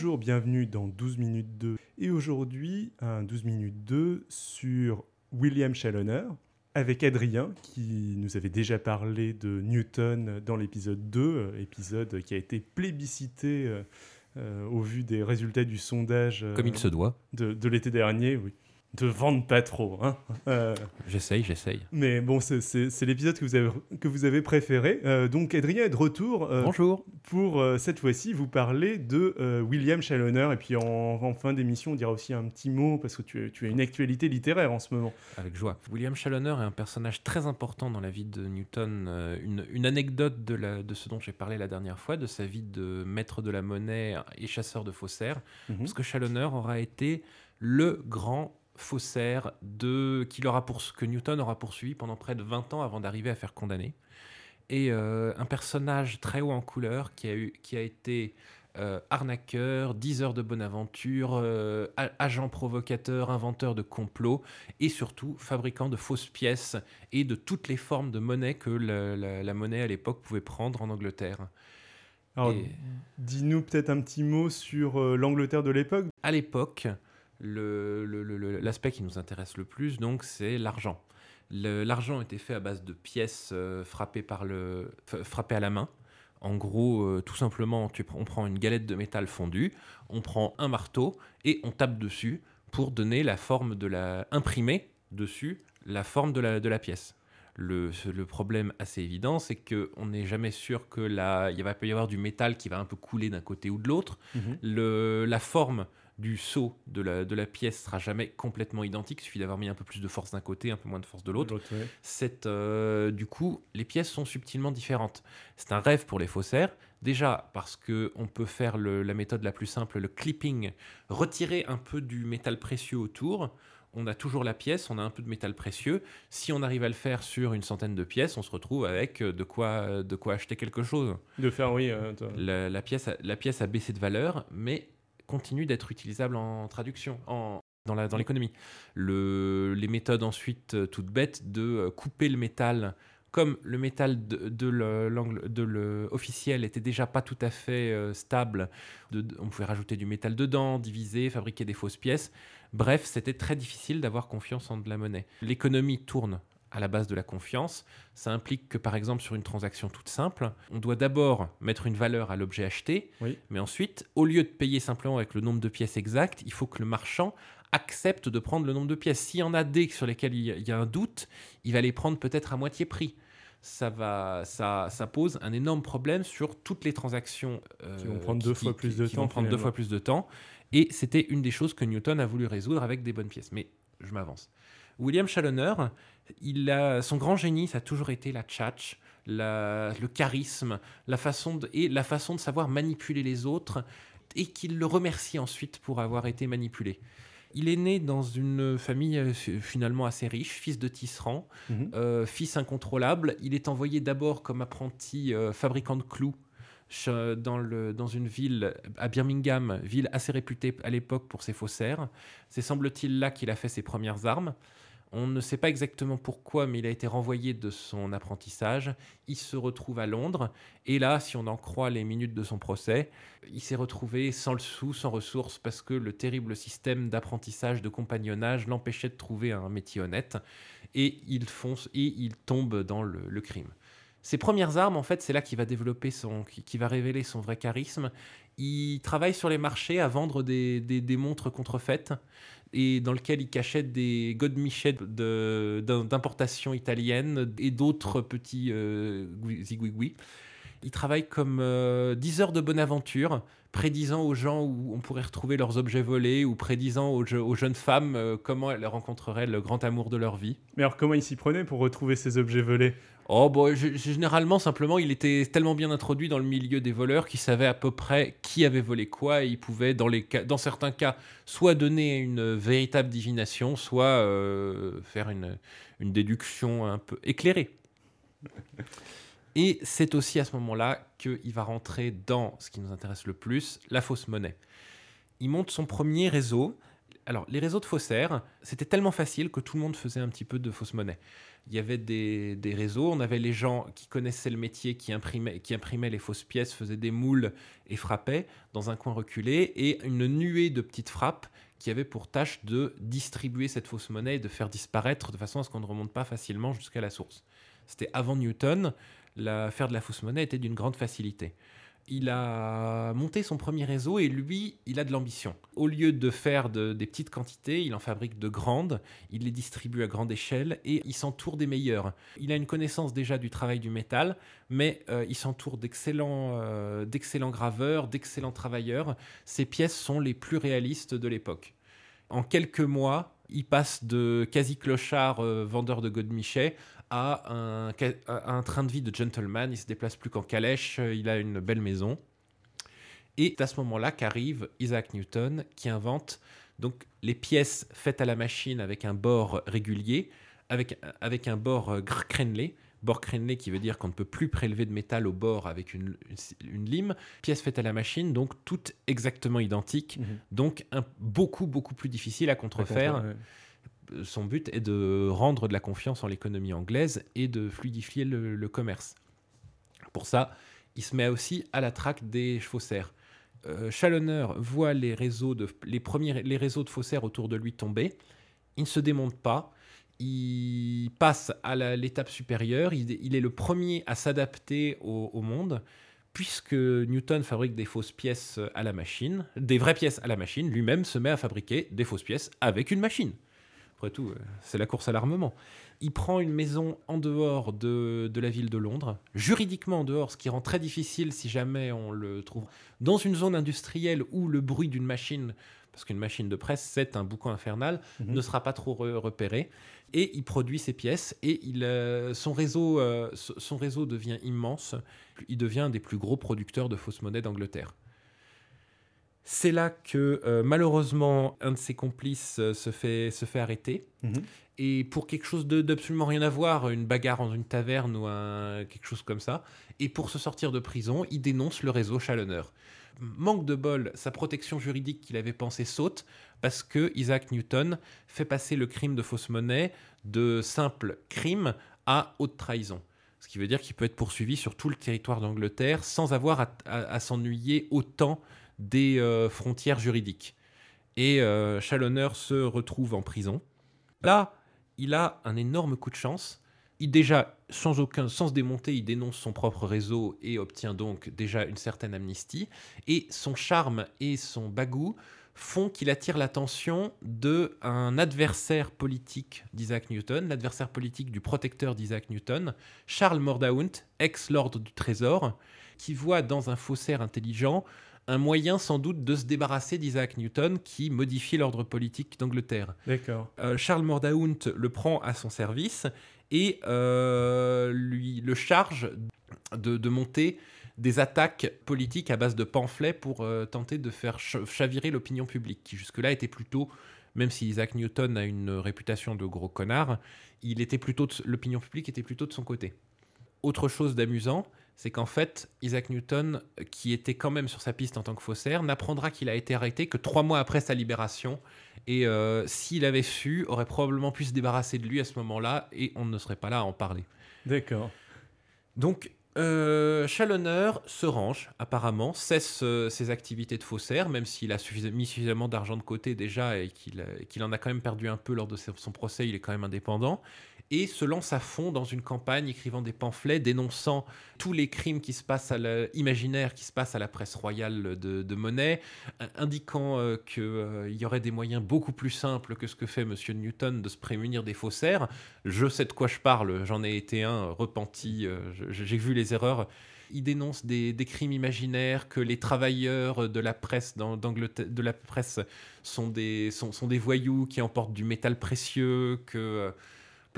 Bonjour, bienvenue dans 12 minutes 2. Et aujourd'hui, un 12 minutes 2 sur William Challoner avec Adrien qui nous avait déjà parlé de Newton dans l'épisode 2, euh, épisode qui a été plébiscité euh, euh, au vu des résultats du sondage euh, Comme il se doit. de, de l'été dernier. Oui. Ne vende pas trop. Hein. Euh, J'essaye, j'essaye. mais bon, c'est- c'est c'est l'épisode que, vous avez- que vous avez préféré. Euh, donc Adrien est de retour euh, Bonjour. pour euh, cette fois-ci vous parler de euh, William Challoner. Et puis en, en fin d'émission, on dira aussi un petit mot parce que tu, as- tu as une actualité littéraire en ce moment. Avec joie. William Challoner est un personnage très important dans la vie de Newton. Euh, une, une anecdote de, la- de ce dont j'ai parlé la dernière fois, de sa vie de maître de la monnaie et chasseur de faussaires. Mhm. Parce que Challoner aura été le grand faussaire de, qu'il aura pour, que Newton aura poursuivi pendant près de 20 ans avant d'arriver à faire condamner. Et euh, un personnage très haut en couleur qui a, eu, qui a été euh, arnaqueur, diseur de bonne aventure, euh, agent provocateur, inventeur de complots et surtout fabricant de fausses pièces et de toutes les formes de monnaie que la, la- la monnaie à l'époque pouvait prendre en Angleterre. Alors, Et- dis-nous peut-être un petit mot sur l'Angleterre de l'époque. À l'époque, le- le- le- le- l'aspect qui nous intéresse le plus, donc, c'est l'argent. L'argent était fait à base de pièces euh, frappées, par le, frappées à la main. En gros, euh, tout simplement, tu on prend une galette de métal fondue, on prend un marteau et on tape dessus pour donner la forme de la... imprimer dessus la forme de la, de la pièce. Le, le problème assez évident, c'est qu'on n'est jamais sûr que la, il va peut y avoir du métal qui va un peu couler d'un côté ou de l'autre le, la forme du saut de la, de la pièce sera jamais complètement identique. Il suffit d'avoir mis un peu plus de force d'un côté, un peu moins de force de l'autre. L'autre, ouais. C'est, euh, du coup, les pièces sont subtilement différentes. C'est un rêve pour les faussaires. Déjà parce que on peut faire le- la méthode la plus simple, le clipping, retirer un peu du métal précieux autour. On a toujours la pièce, on a un peu de métal précieux. Si on arrive à le faire sur une centaine de pièces, on se retrouve avec euh, de quoi, de quoi acheter quelque chose. De faire, oui. euh. La, la pièce a, la pièce a baissé de valeur, mais continue d'être utilisable en traduction, en, dans dans l'économie. Le, les méthodes ensuite euh, toutes bêtes de euh, couper le métal, comme le métal de, de le- l'angle de le officiel était déjà pas tout à fait euh, stable, on pouvait rajouter du métal dedans, diviser, fabriquer des fausses pièces. Bref, c'était très difficile d'avoir confiance en de la monnaie. L'économie tourne à la base de la confiance. Ça implique que, par exemple, sur une transaction toute simple, on doit d'abord mettre une valeur à l'objet acheté, Oui. mais ensuite, au lieu de payer simplement avec le nombre de pièces exact, il faut que le marchand accepte de prendre le nombre de pièces. S'il y en a des sur lesquels il y a- un doute, il va les prendre peut-être à moitié prix. Ça, va, ça, ça pose un énorme problème sur toutes les transactions euh, Qui vont prendre deux fois plus de qui temps, vont prendre deux fois plus de temps. Et c'était une des choses que Newton a voulu résoudre avec des bonnes pièces. Mais je m'avance. William Challoner, il a, son grand génie, ça a toujours été la tchatch, la- le charisme, la façon de, et la façon de savoir manipuler les autres, et qu'il le remercie ensuite pour avoir été manipulé. Il est né dans une famille euh, finalement assez riche, fils de tisserand, Mhm. euh, fils incontrôlable. Il est envoyé d'abord comme apprenti euh, fabricant de clous dans, le, dans une ville à Birmingham, ville assez réputée à l'époque pour ses faussaires. C'est semble-t-il là qu'il a fait ses premières armes. On ne sait pas exactement pourquoi, mais il a été renvoyé de son apprentissage. Il se retrouve à Londres. Et là, si on en croit les minutes de son procès, il s'est retrouvé sans le sou, sans ressources, parce que le terrible système d'apprentissage, de compagnonnage l'empêchait de trouver un métier honnête. Et il fonce et il tombe dans le, crime. Ses premières armes, en fait, c'est là qu'il va développer son, qui va révéler son vrai charisme. Il travaille sur les marchés à vendre des, des- montres contrefaites et dans lequel il cachait des godemichets de- d'im- d'importation italienne et d'autres petits euh, zigouigouis. Il travaille comme euh, diseur de bonne aventure, prédisant aux gens où on pourrait retrouver leurs objets volés ou prédisant aux, je- aux jeunes femmes euh, comment elles rencontreraient le grand amour de leur vie. Mais alors, comment il s'y prenait pour retrouver ces objets volés? Oh, bon, g- généralement, simplement, il était tellement bien introduit dans le milieu des voleurs qu'il savait à peu près qui avait volé quoi et il pouvait, dans, les cas, dans certains cas, soit donner une véritable divination, soit euh, faire une, une déduction un peu éclairée. Et c'est aussi à ce moment-là qu'il va rentrer dans ce qui nous intéresse le plus, la fausse monnaie. Il monte son premier réseau. Alors, les réseaux de faussaires, c'était tellement facile que tout le monde faisait un petit peu de fausse monnaie. il y avait des, réseaux, on avait les gens qui connaissaient le métier, qui imprimaient, qui imprimaient les fausses pièces, faisaient des moules et frappaient dans un coin reculé, et une nuée de petites frappes qui avaient pour tâche de distribuer cette fausse monnaie et de faire disparaître de façon à ce qu'on ne remonte pas facilement jusqu'à la source. C'était avant Newton, la, faire de la fausse monnaie était d'une grande facilité il a monté son premier réseau et lui, il a de l'ambition. Au lieu de faire des petites quantités, il en fabrique de grandes, il les distribue à grande échelle et il s'entoure des meilleurs. Il a une connaissance déjà du travail du métal, mais euh, il s'entoure d'excellents, euh, d'excellents graveurs, d'excellents travailleurs. Ses pièces sont les plus réalistes de l'époque. En quelques mois, il passe de quasi-clochard euh, vendeur de godemichet a un, un, train de vie de gentleman. Il se déplace plus qu'en calèche. Il a une belle maison. Et c'est à ce moment-là qu'arrive Isaac Newton qui invente donc les pièces faites à la machine avec un bord régulier, avec, avec un bord euh, crénelé. Bord crénelé qui veut dire qu'on ne peut plus prélever de métal au bord avec une, une, lime. Pièces faites à la machine, donc toutes exactement identiques. Mhm. Donc un, beaucoup, beaucoup plus difficile à contrefaire son but est de rendre de la confiance en l'économie anglaise et de fluidifier le, commerce. Pour ça, il se met aussi à la traque des faussaires. Euh, voit les réseaux, de, les, premiers, les réseaux de faussaires autour de lui tomber. Il ne se démonte pas. Il passe à l'étape supérieure. Il, est le premier à s'adapter au, monde, puisque Newton fabrique des fausses pièces à la machine, des vraies pièces à la machine. Lui-même se met à fabriquer des fausses pièces avec une machine. Après tout, euh, c'est la course à l'armement. Il prend une maison en dehors de, la ville de Londres, juridiquement en dehors, ce qui rend très difficile si jamais on le trouve dans une zone industrielle où le bruit d'une machine, parce qu'une machine de presse, c'est un boucan infernal, mhm. ne sera pas trop repéré. Et il produit ses pièces et il, euh, son, réseau, euh, son réseau devient immense. Il devient un des plus gros producteurs de fausses monnaies d'Angleterre. C'est là que euh, malheureusement un de ses complices euh, se, fait, se fait arrêter. Mhm. Et pour quelque chose d'absolument rien à voir, une bagarre dans une taverne ou un, quelque chose comme ça. Et pour se sortir de prison, il dénonce le réseau Challoner. Manque de bol, sa protection juridique qu'il avait pensée saute parce que Isaac Newton fait passer le crime de fausse monnaie de simple crime à haute trahison. Ce qui veut dire qu'il peut être poursuivi sur tout le territoire d'Angleterre sans avoir à s'ennuyer autant des euh, frontières juridiques. Et euh, Challoner se retrouve en prison. Là, il a un énorme coup de chance. Il déjà, sans aucun, sans se démonter, il dénonce son propre réseau et obtient donc déjà une certaine amnistie. Et son charme et son bagou font qu'il attire l'attention de un adversaire politique d'Isaac Newton, l'adversaire politique du protecteur d'Isaac Newton, Charles Mordaunt, ex-lord du Trésor, qui voit dans un faussaire intelligent un moyen sans doute de se débarrasser d'Isaac Newton qui modifie l'ordre politique d'Angleterre. D'accord. Euh, Charles Mordaunt le prend à son service et euh, lui le charge de, monter des attaques politiques à base de pamphlets pour euh, tenter de faire chavirer l'opinion publique, qui jusque-là était plutôt, même si Isaac Newton a une réputation de gros connard, il était plutôt l'opinion publique était plutôt de son côté. Autre chose d'amusant, c'est qu'en fait, Isaac Newton, qui était quand même sur sa piste en tant que faussaire, n'apprendra qu'il a été arrêté que trois mois après sa libération. Et euh, s'il avait su, aurait probablement pu se débarrasser de lui à ce moment-là, et on ne serait pas là à en parler. D'accord. Donc, euh, Challoner se range, apparemment, cesse euh, ses activités de faussaire, même s'il a mis suffisamment d'argent de côté déjà et qu'il en a quand même perdu un peu lors de son procès, il est quand même indépendant et se lance à fond dans une campagne écrivant des pamphlets dénonçant tous les crimes qui se passent à imaginaires qui se passent à la presse royale de, de Monet, indiquant euh, qu'il euh, y aurait des moyens beaucoup plus simples que ce que fait Monsieur Newton de se prémunir des faussaires. Je sais de quoi je parle, j'en ai été un repenti, euh, j'ai vu les erreurs. Il dénonce des, crimes imaginaires, que les travailleurs de la presse de la presse sont des, sont, des voyous qui emportent du métal précieux, que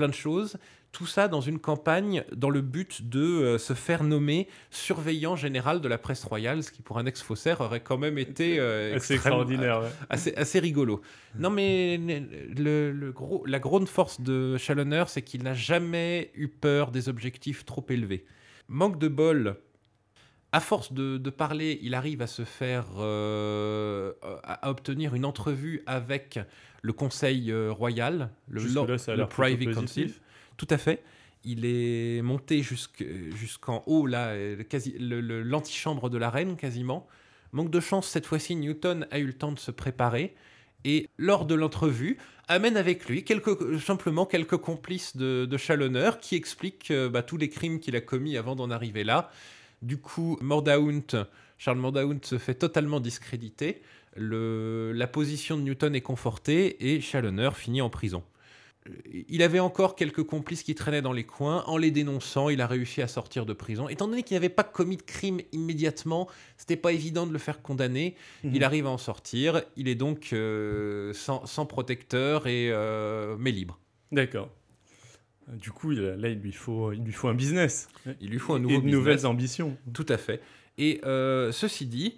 plein de choses. Tout ça dans une campagne dans le but de euh, se faire nommer surveillant général de la presse royale, ce qui pour un ex-faussaire aurait quand même été euh, assez extraordinaire, assez, assez, rigolo. Non mais le, gros, la grande force de Challoner, c'est qu'il n'a jamais eu peur des objectifs trop élevés. Manque de bol, à force de, parler, il arrive à se faire, euh, à, obtenir une entrevue avec le Conseil euh, royal, le, le Privy Council. Tout à fait. Il est monté jusqu'en haut, là, l'antichambre de la reine, quasiment. Manque de chance, cette fois-ci, Newton a eu le temps de se préparer. Et lors de l'entrevue, amène avec lui quelques, simplement quelques complices de, de Chalonneur qui expliquent euh, bah, tous les crimes qu'il a commis avant d'en arriver là. Du coup, Mordaunt, Charles Mordaunt se fait totalement discréditer. La position de Newton est confortée et Chalonneur finit en prison il avait encore quelques complices qui traînaient dans les coins. En les dénonçant, il a réussi à sortir de prison. Étant donné qu'il n'avait pas commis de crime immédiatement, c'était pas évident de le faire condamner. Mhm. Il arrive à en sortir. Il est donc euh, sans, protecteur et euh, mais libre. D'accord. Du coup, là, il lui faut, il lui faut un business. Il lui faut un nouveau et de nouvelles ambitions. Tout à fait. Et euh, ceci dit,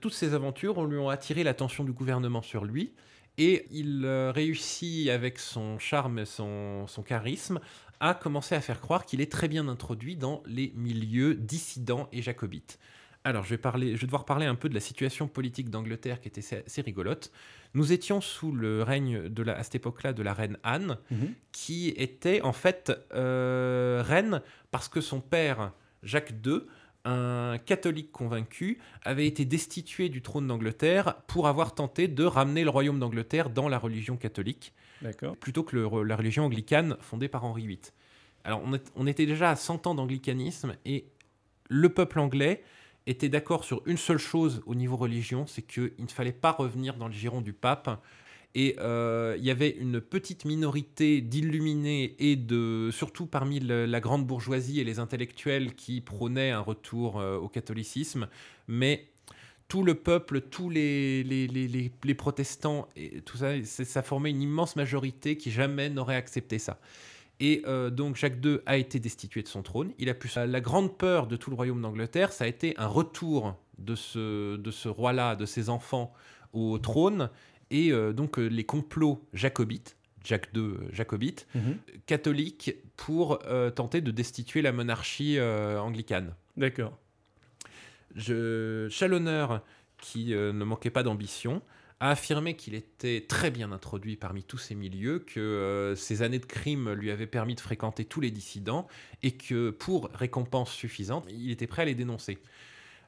toutes ces aventures lui ont attiré l'attention du gouvernement sur lui. Et il euh, réussit avec son charme, et son charisme, à commencer à faire croire qu'il est très bien introduit dans les milieux dissidents et jacobites. Alors, je vais, parler, je vais devoir parler un peu de la situation politique d'Angleterre qui était assez rigolote. Nous étions sous le règne, de la, à cette époque-là, de la reine Anne, mhm. qui était en fait euh, reine parce que son père, Jacques II, un catholique convaincu avait été destitué du trône d'Angleterre pour avoir tenté de ramener le royaume d'Angleterre dans la religion catholique, plutôt que la religion anglicane fondée par Henri VIII. Alors on, on était déjà à 100 ans d'anglicanisme et le peuple anglais était d'accord sur une seule chose au niveau religion, c'est qu'il ne fallait pas revenir dans le giron du pape et euh, il y avait une petite minorité d'illuminés et de, surtout parmi la grande bourgeoisie et les intellectuels qui prônaient un retour euh, au catholicisme. Mais tout le peuple, tous les, les, les, les protestants, et tout ça, ça formait une immense majorité qui jamais n'aurait accepté ça. Et euh, donc Jacques II a été destitué de son trône. Il a pu la grande peur de tout le royaume d'Angleterre, ça a été un retour de ce, de ce roi-là, de ses enfants au trône, et euh, donc euh, les complots jacobites, Jacques II euh, jacobite, mhm. catholiques, pour tenter de destituer la monarchie anglicane. D'accord. Chalonneur, qui ne manquait pas d'ambition, a affirmé qu'il était très bien introduit parmi tous ces milieux, que ses années de crime lui avaient permis de fréquenter tous les dissidents et que pour récompense suffisante, il était prêt à les dénoncer.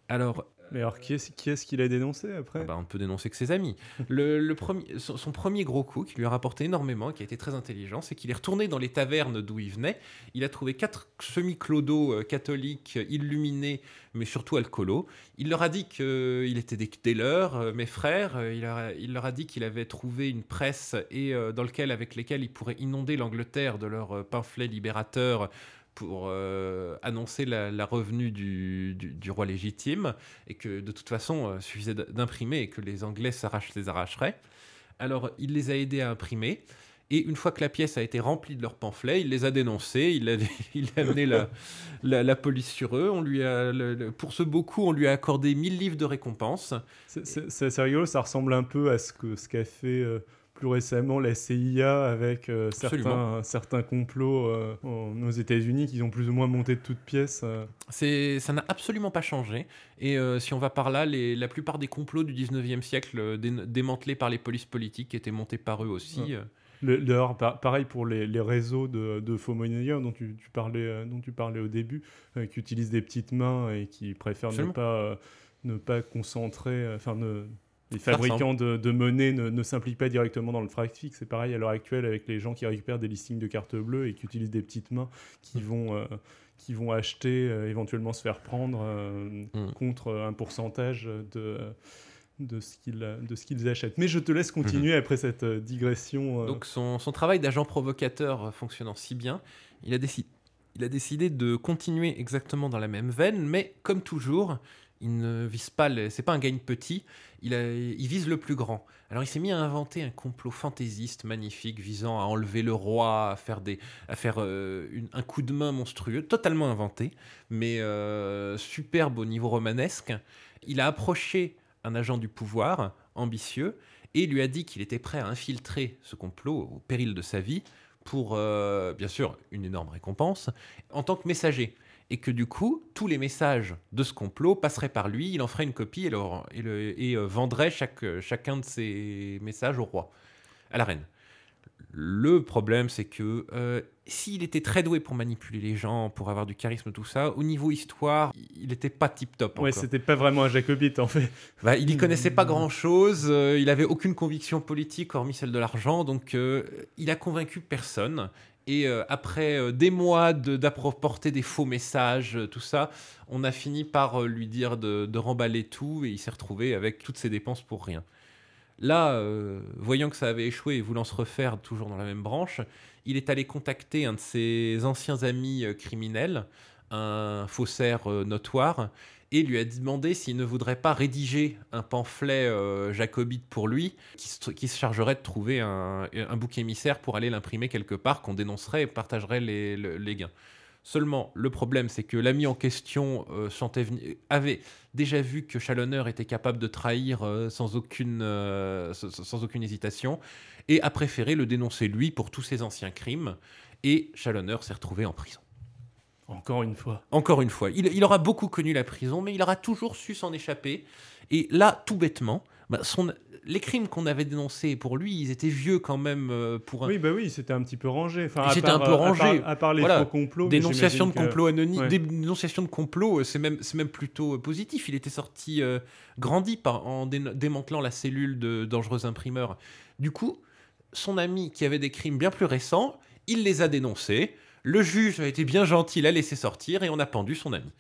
Alors, mais alors, qui est-ce qu'il a dénoncé après? Ah bah, On peut dénoncer que ses amis. Le, premier, son, premier gros coup qui lui a rapporté énormément, qui a été très intelligent, c'est qu'il est retourné dans les tavernes d'où il venait. Il a trouvé quatre semi-clodos euh, catholiques illuminés, mais surtout alcoolos. Il leur a dit qu'il euh, était des, leurs, euh, mes frères. Il, leur a dit qu'il avait trouvé une presse et dans lequel, avec lesquels il pourrait inonder l'Angleterre de leurs pamphlets libérateurs pour euh, annoncer la, revenue du, roi légitime, et que de toute façon, euh, suffisait d'imprimer et que les Anglais s'arrachent, les arracheraient. Alors, il les a aidés à imprimer. Et une fois que la pièce a été remplie de leurs pamphlets, il les a dénoncés, il a, il a amené la, la, police sur eux. On lui a, pour ce beau coup, on lui a accordé 1000 livres de récompense. C'est rigolo, ça ressemble un peu à ce qu'a ce qu'a fait euh, plus récemment la CIA avec euh, certains, certains complots euh, aux États-Unis qui ont plus ou moins monté de toutes pièces. Euh. C'est, ça n'a absolument pas changé. Et si on va par là, les, la plupart des complots du 19e siècle démantelés par les polices politiques étaient montés par eux aussi. Le, pareil pour les, les réseaux de, de, faux monnayeurs dont tu, tu, parlais, dont tu parlais au début, qui utilisent des petites mains et qui préfèrent ne pas, ne pas concentrer, enfin ne les fabricants de, monnaie ne, s'impliquent pas directement dans le trafic. C'est pareil à l'heure actuelle avec les gens qui récupèrent des listings de cartes bleues et qui utilisent des petites mains qui mm. vont, euh, qui vont acheter, euh, éventuellement se faire prendre euh, mm. contre un pourcentage de, de ce qu'ils achètent. Mais je te laisse continuer mm-hmm. après cette digression. Donc son, son travail d'agent provocateur fonctionnant si bien, il a, décidé, il a décidé de continuer exactement dans la même veine, mais comme toujours, il ne vise pas, c'est pas un gagne petit, il, vise le plus grand. Alors il s'est mis à inventer un complot fantaisiste magnifique visant à enlever le roi, à faire, des, à faire euh, un coup de main monstrueux, totalement inventé, mais euh, superbe au niveau romanesque. Il a approché un agent du pouvoir, ambitieux, et lui a dit qu'il était prêt à infiltrer ce complot au péril de sa vie pour, euh, bien sûr, une énorme récompense, en tant que messager et que du coup, tous les messages de ce complot passeraient par lui, il en ferait une copie et, et, et euh, vendrait chaque, chacun de ces messages au roi, à la reine. Le problème, c'est que euh, s'il était très doué pour manipuler les gens, pour avoir du charisme, tout ça, au niveau histoire, il n'était pas tip-top. Ouais, c'était pas vraiment un jacobite en fait. Bah, il n'y connaissait pas grand-chose, euh, il avait aucune conviction politique hormis celle de l'argent, donc euh, il a convaincu personne. Et euh, après des mois d'apporter des faux messages, tout ça, on a fini par lui dire de, de remballer tout et il s'est retrouvé avec toutes ses dépenses pour rien. Là, voyant que ça avait échoué et voulant se refaire toujours dans la même branche, il est allé contacter un de ses anciens amis euh, criminels, un faussaire euh, notoire, et lui a demandé s'il ne voudrait pas rédiger un pamphlet euh, jacobite pour lui, qui se, chargerait de trouver un, bouc émissaire pour aller l'imprimer quelque part, qu'on dénoncerait et partagerait les, gains. Seulement, le problème, c'est que l'ami en question avait déjà vu que Chalonneur était capable de trahir sans, aucune, sans aucune hésitation et a préféré le dénoncer lui pour tous ses anciens crimes. Et Chalonneur s'est retrouvé en prison. Encore une fois. Encore une fois. Il, aura beaucoup connu la prison, mais il aura toujours su s'en échapper. Et là, tout bêtement, bah, son, les crimes qu'on avait dénoncés pour lui, ils étaient vieux quand même euh, pour un... Oui, bah oui, c'était un petit peu rangé. Enfin, c'était un peu rangé. À part, les faux complots. Dénonciation de complot anonyme, dénonciation de complot, c'est même, même plutôt euh, positif. Il était sorti euh, grandi par, en démantelant la cellule de dangereux imprimeurs. Du coup, son ami qui avait des crimes bien plus récents, il les a dénoncés. Le juge a été bien gentil, l'a laissé sortir et on a pendu son ami.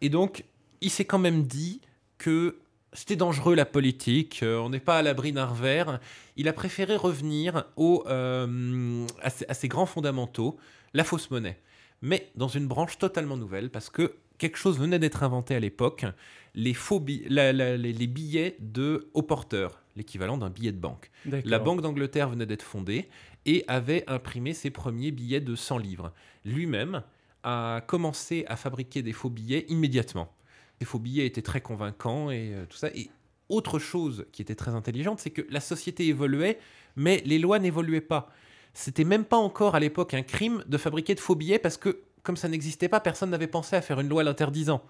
Et donc, il s'est quand même dit que c'était dangereux la politique, euh, on n'est pas à l'abri d'un revers. Il a préféré revenir au, euh, à, ses, grands fondamentaux, la fausse monnaie. Mais dans une branche totalement nouvelle, parce que quelque chose venait d'être inventé à l'époque, les, faux les, billets de haut porteur, l'équivalent d'un billet de banque. La Banque d'Angleterre venait d'être fondée et avait imprimé ses premiers billets de 100 livres. Lui-même a commencé à fabriquer des faux billets immédiatement. Les faux billets étaient très convaincants et euh, tout ça. Et autre chose qui était très intelligente, c'est que la société évoluait, mais les lois n'évoluaient pas. C'était même pas encore à l'époque un crime de fabriquer de faux billets parce que, comme ça n'existait pas, personne n'avait pensé à faire une loi l'interdisant.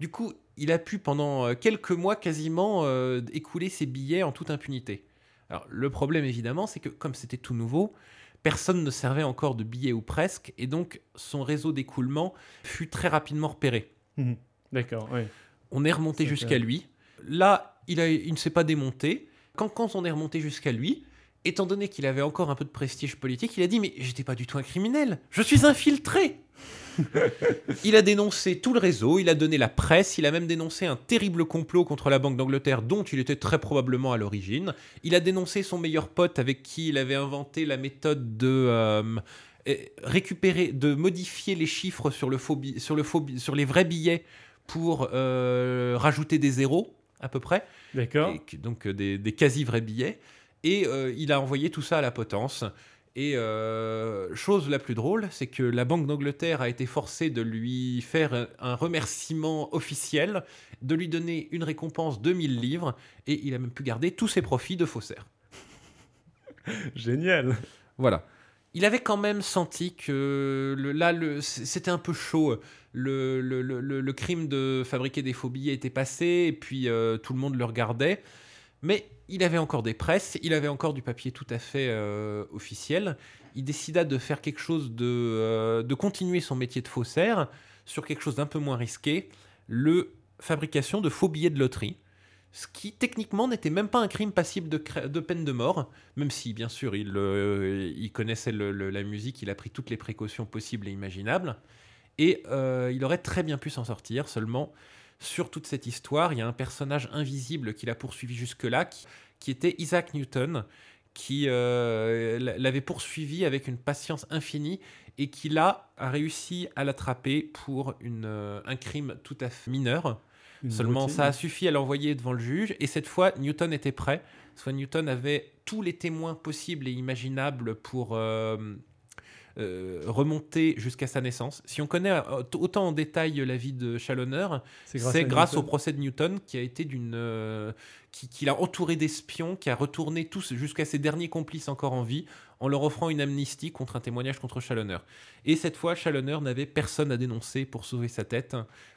Du coup, il a pu pendant euh, quelques mois quasiment euh, écouler ses billets en toute impunité. Alors, le problème évidemment, c'est que comme c'était tout nouveau, personne ne servait encore de billets ou presque, et donc son réseau d'écoulement fut très rapidement repéré. Mmh. D'accord, oui. On est remonté jusqu'à lui. Là, il, a, il ne s'est pas démonté. Quand, quand on est remonté jusqu'à lui, étant donné qu'il avait encore un peu de prestige politique, il a dit Mais j'étais pas du tout un criminel, je suis infiltré il a dénoncé tout le réseau, il a donné la presse, il a même dénoncé un terrible complot contre la Banque d'Angleterre dont il était très probablement à l'origine. Il a dénoncé son meilleur pote avec qui il avait inventé la méthode de euh, récupérer, de modifier les chiffres sur, le sur, le sur les vrais billets pour euh, rajouter des zéros à peu près. D'accord. Donc euh, des, quasi vrais billets. Et il a envoyé tout ça à la potence. Et euh, chose la plus drôle, c'est que la Banque d'Angleterre a été forcée de lui faire un remerciement officiel, de lui donner une récompense de 1000 livres, et il a même pu garder tous ses profits de faussaire. Génial. Voilà. Il avait quand même senti que le, là, le, c'était un peu chaud. Le, le, crime de fabriquer des faux billets était passé, et puis euh, tout le monde le regardait. Mais il avait encore des presses, il avait encore du papier tout à fait euh, officiel. Il décida de faire quelque chose de, euh, de continuer son métier de faussaire sur quelque chose d'un peu moins risqué, le fabrication de faux billets de loterie. Ce qui techniquement n'était même pas un crime passible de, peine de mort, même si bien sûr il, euh, il connaissait la musique, il a pris toutes les précautions possibles et imaginables, et il aurait très bien pu s'en sortir, seulement sur toute cette histoire, il y a un personnage invisible qui l'a poursuivi jusque-là, qui, était Isaac Newton, qui euh, l'avait poursuivi avec une patience infinie et qui là a réussi à l'attraper pour une, euh, un crime tout à fait mineur. Seulement, ça a suffi à l'envoyer devant le juge. Et cette fois, Newton était prêt. Soit Newton avait tous les témoins possibles et imaginables pour, euh, euh, remonter jusqu'à sa naissance. Si on connaît euh, autant en détail la vie de Chalonneur, c'est grâce, au procès de Newton qui a été d'une, euh, qui, l'a entouré d'espions, qui a retourné tous jusqu'à ses derniers complices encore en vie, en leur offrant une amnistie contre un témoignage contre Chalonneur. Et cette fois, Chalonneur n'avait personne à dénoncer pour sauver sa tête,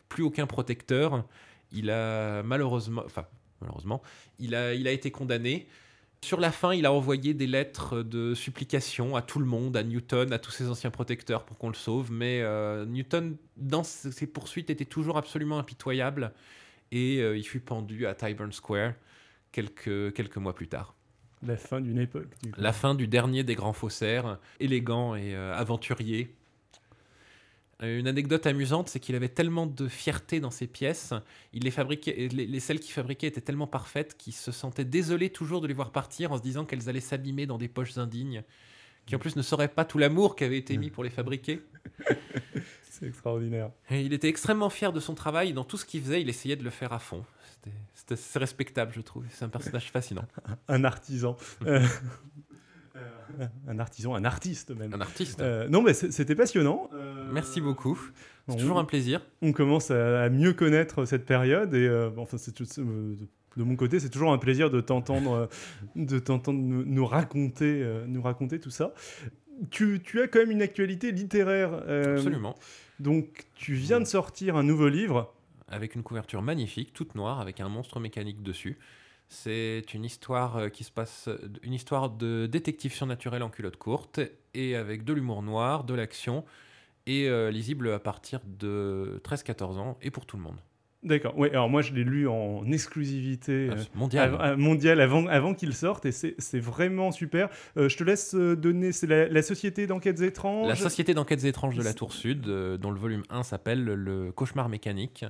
plus aucun protecteur. Il a malheureusement, enfin malheureusement, il a, il a été condamné. Sur la fin, il a envoyé des lettres de supplication à tout le monde, à Newton, à tous ses anciens protecteurs pour qu'on le sauve. Mais euh, Newton, dans ses poursuites, était toujours absolument impitoyable et euh, il fut pendu à Tyburn Square quelques, quelques mois plus tard. La fin d'une époque. du. La fin du dernier des grands faussaires, élégant et euh, aventurier. Euh, Une anecdote amusante, c'est qu'il avait tellement de fierté dans ses pièces, il les fabriquait, les, les- celles qu'il fabriquait étaient tellement parfaites qu'il se sentait désolé toujours de les voir partir en se disant qu'elles allaient s'abîmer dans des poches indignes, qui en plus ne sauraient pas tout l'amour qui avait été mis pour les fabriquer. C'est extraordinaire. Et il était extrêmement fier de son travail, et dans tout ce qu'il faisait, il essayait de le faire à fond. C'était- respectable, je trouve. C'est un personnage fascinant. Un artisan. Euh, un artisan, un artiste même. Un artiste. Euh, non, mais c'était passionnant. Euh, Merci beaucoup. C'est on- toujours un plaisir. on commence à, à mieux connaître cette période et enfin c'est de, mon côté c'est toujours un plaisir de t'entendre de t'entendre nous, nous raconter nous raconter tout ça tu, tu as quand même une actualité littéraire Absolument. donc tu viens de sortir un nouveau livre avec une couverture magnifique, toute noire, avec un monstre mécanique dessus. C'est une histoire euh, qui se passe, une histoire de détective surnaturel en culotte courte et avec de l'humour noir, de l'action et euh, lisible à partir de 13-14 ans et pour tout le monde. d'accord ouais alors moi je l'ai lu en exclusivité euh, Mondial. av- av- mondial avant, avant qu'il sorte et c'est vraiment super Euh, je te laisse euh, donner c'est la, la société d'enquêtes étranges La Société d'enquêtes étranges de la Tour Sud, euh, dont le volume 1 s'appelle Le cauchemar mécanique,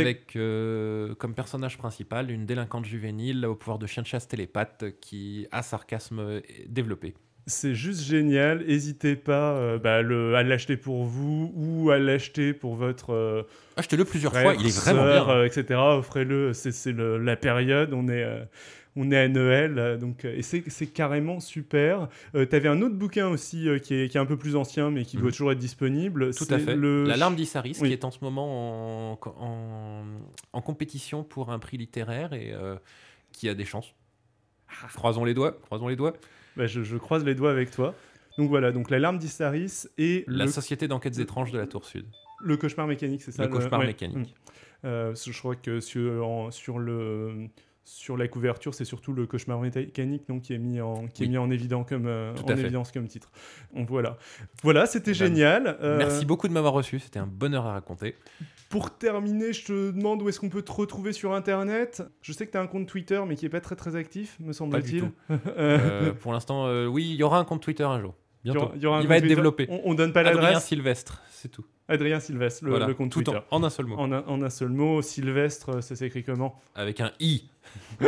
avec euh, comme personnage principal une délinquante juvénile au pouvoir de chien de chasse télépathe qui a sarcasme développé. C'est juste génial. N'hésitez pas euh, bah, le- à l'acheter pour vous ou à l'acheter pour votre euh, Achetez-le plusieurs frère, fois, il est vraiment sœur, bien. etc. Offrez-le. C'est la période. On est, on est à Noël. euh, donc, euh, et c'est carrément super. tu avais un autre bouquin aussi euh, qui, est, qui est un peu plus ancien, mais qui Mhm. doit toujours être disponible. Tout à fait. Le... L'alarme d'Issaris, Oui. qui est en ce moment en, en, en compétition pour un prix littéraire et euh, qui a des chances. Croisons les doigts, croisons les doigts. Bah, je, je croise les doigts avec toi. Donc voilà, donc l'alarme d'Issaris et La le, Société d'enquêtes étranges de la Tour Sud. le cauchemar mécanique, c'est ça Le cauchemar ouais. mécanique. Euh, je crois que sur, en- sur, le, sur la couverture, c'est surtout le cauchemar mécanique donc, qui est mis en, qui est Oui. mis en, évident comme, euh, en évidence comme titre. Donc voilà, voilà c'était Eh ben, génial. Euh, Merci beaucoup de m'avoir reçu, c'était un bonheur à raconter. Pour terminer, je te demande où est-ce qu'on peut te retrouver sur Internet. Je sais que tu as un compte Twitter, mais qui est pas très très actif, me semble-t-il. Euh, pour l'instant, oui, il y aura un compte Twitter un jour. y Bientôt. aura- il y aura un il compte va être Twitter. développé. On, on donne pas Adrien l'adresse. Sylvestre, c'est tout. Adrien Sylvestre, le, Voilà, le compte tout Twitter. en, en un seul mot. En un, en un seul mot, Sylvestre, ça s'écrit comment? Avec un i.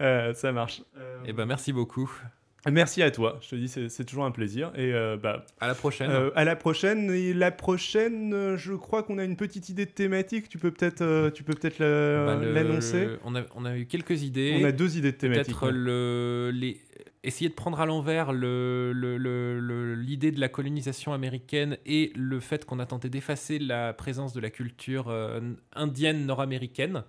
Euh, Ça marche. Eh ben, merci beaucoup. Merci à toi, je te dis, c'est toujours un plaisir. Et euh, bah, À la prochaine. euh, à la prochaine. Et la prochaine, euh, je crois qu'on a une petite idée de thématique. Tu peux peut-être euh, tu peux peut-être Bah, l'annoncer? On a, on a eu quelques idées. On a deux idées de thématique. Peut-être le, les, essayer de prendre à l'envers le- le- le- le- l'idée de la colonisation américaine et le fait qu'on a tenté d'effacer la présence de la culture euh, indienne nord-américaine,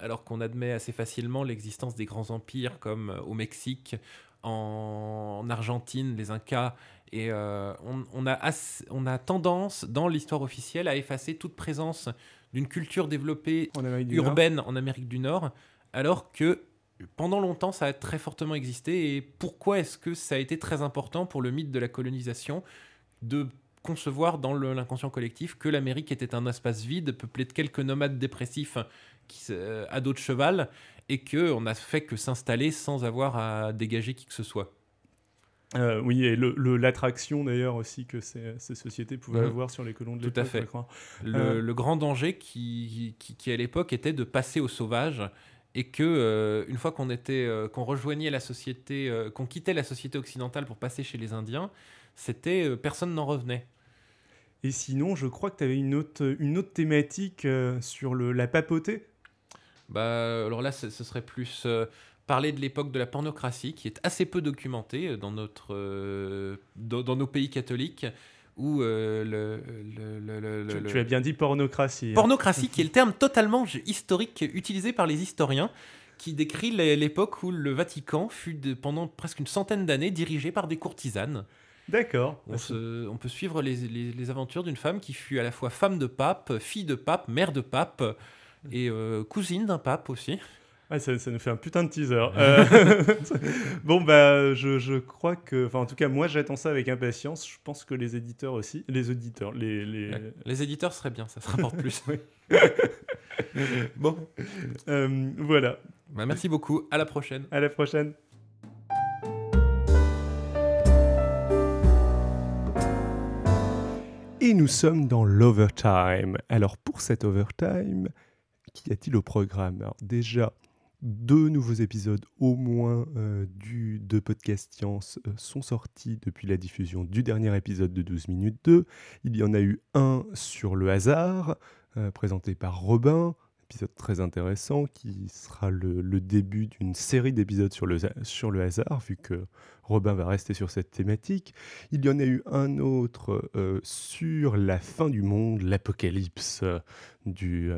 alors qu'on admet assez facilement l'existence des grands empires comme euh, au Mexique, en, en Argentine, les Incas. Et euh, on, on a ass- on a tendance, dans l'histoire officielle, à effacer toute présence d'une culture développée En Nord. urbaine en Amérique du Nord, alors que pendant longtemps ça a très fortement existé. Et pourquoi est-ce que ça a été très important pour le mythe de la colonisation de concevoir dans l'inconscient collectif que l'Amérique était un espace vide peuplé de quelques nomades dépressifs qui, euh, à dos de cheval et que on a fait que s'installer sans avoir à dégager qui que ce soit? Euh, oui, et le- le- l'attraction d'ailleurs aussi que ces, ces sociétés pouvaient avoir sur les colons de Tout à l'époque, fait. je crois. Le, Euh. le grand danger qui, qui, qui, à l'époque était de passer au sauvage et que euh, une fois qu'on était euh, qu'on rejoignait la société euh, qu'on quittait la société occidentale pour passer chez les Indiens c'était personne n'en revenait Et sinon, je crois que tu avais une autre, une autre thématique sur le, la papauté. bah alors là ce, serait plus parler de l'époque de la pornocratie qui est assez peu documentée dans notre dans, dans nos pays catholiques où euh, le, le- le- le- Tu, le- tu as bien dit pornocratie. hein. Pornocratie, qui est le terme totalement historique utilisé par les historiens, qui décrit l'é- l'époque où le Vatican fut de- pendant presque une centaine d'années dirigé par des courtisanes. D'accord. On, peut suivre les, les- les aventures d'une femme qui fut à la fois femme de pape, fille de pape, mère de pape et euh, cousine d'un pape aussi. Ah, ça, ça nous fait un putain de teaser. Euh, bon, bah, je, je crois que. Enfin, en tout cas, moi, j'attends ça avec impatience. Je pense que les éditeurs aussi. Les auditeurs, les. Les, Ouais. Les éditeurs seraient bien, ça se rapporte plus. bon. Euh, voilà. Bah, merci beaucoup, à la prochaine. À la prochaine. Et nous sommes dans l'overtime. Alors pour cet overtime, qu'y a-t-il au programme? Alors déjà, deux nouveaux épisodes au moins euh, du, de Podcast Science euh, sont sortis depuis la diffusion du dernier épisode de 12 minutes 2. Il y en a eu un sur le hasard, euh, présenté par Robin, épisode très intéressant qui sera le, début d'une série d'épisodes sur le, sur le hasard, vu que Robin va rester sur cette thématique. Il y en a eu un autre sur la fin du monde, l'apocalypse du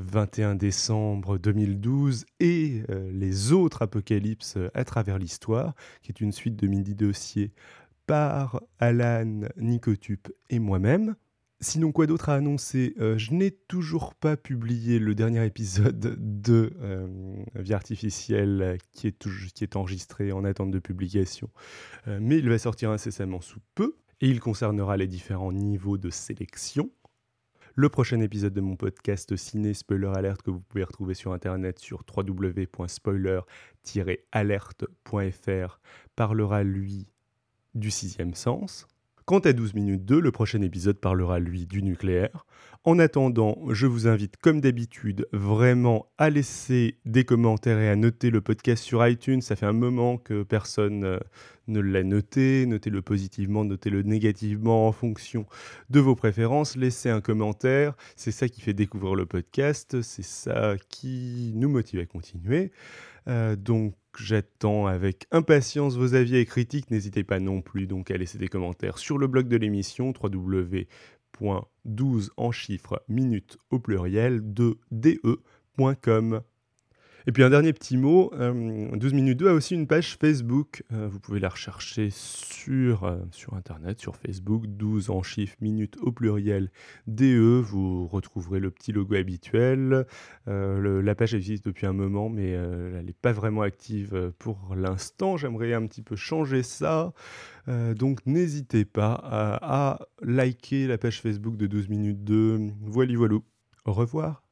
21 décembre 2012 et euh, les autres apocalypses à travers l'histoire, qui est une suite de midi-dossiers par Alan, Nicotup et moi-même. Sinon, quoi d'autre à annoncer? Euh, Je n'ai toujours pas publié le dernier épisode de euh, Vie artificielle qui est, qui est enregistré en attente de publication, mais il va sortir incessamment sous peu et il concernera les différents niveaux de sélection. Le prochain épisode de mon podcast Ciné Spoiler Alert que vous pouvez retrouver sur internet sur www.spoiler-alerte.fr parlera lui du sixième sens. Quant à 12 minutes 2, le prochain épisode parlera lui du nucléaire. En attendant, je vous invite comme d'habitude vraiment à laisser des commentaires et à noter le podcast sur iTunes. Ça fait un moment que personne euh, ne l'a noté. Notez-le positivement, notez-le négativement en fonction de vos préférences. Laissez un commentaire. C'est ça qui fait découvrir le podcast. C'est ça qui nous motive à continuer. Euh, donc j'attends avec impatience vos avis et critiques. N'hésitez pas non plus donc à laisser des commentaires sur le blog de l'émission www.12 en chiffres minutes au pluriel de de.com. Et puis un dernier petit mot, euh, 12 minutes 2 a aussi une page Facebook. Euh, vous pouvez la rechercher sur, euh, sur Internet, sur Facebook, 12 en chiffres minutes au pluriel DE. Vous retrouverez le petit logo habituel. Euh, la page existe depuis un moment, mais euh, elle n'est pas vraiment active euh, pour l'instant. J'aimerais un petit peu changer ça. Euh, donc n'hésitez pas à, à liker la page Facebook de 12 minutes 2. Voilà, voilà. Au revoir.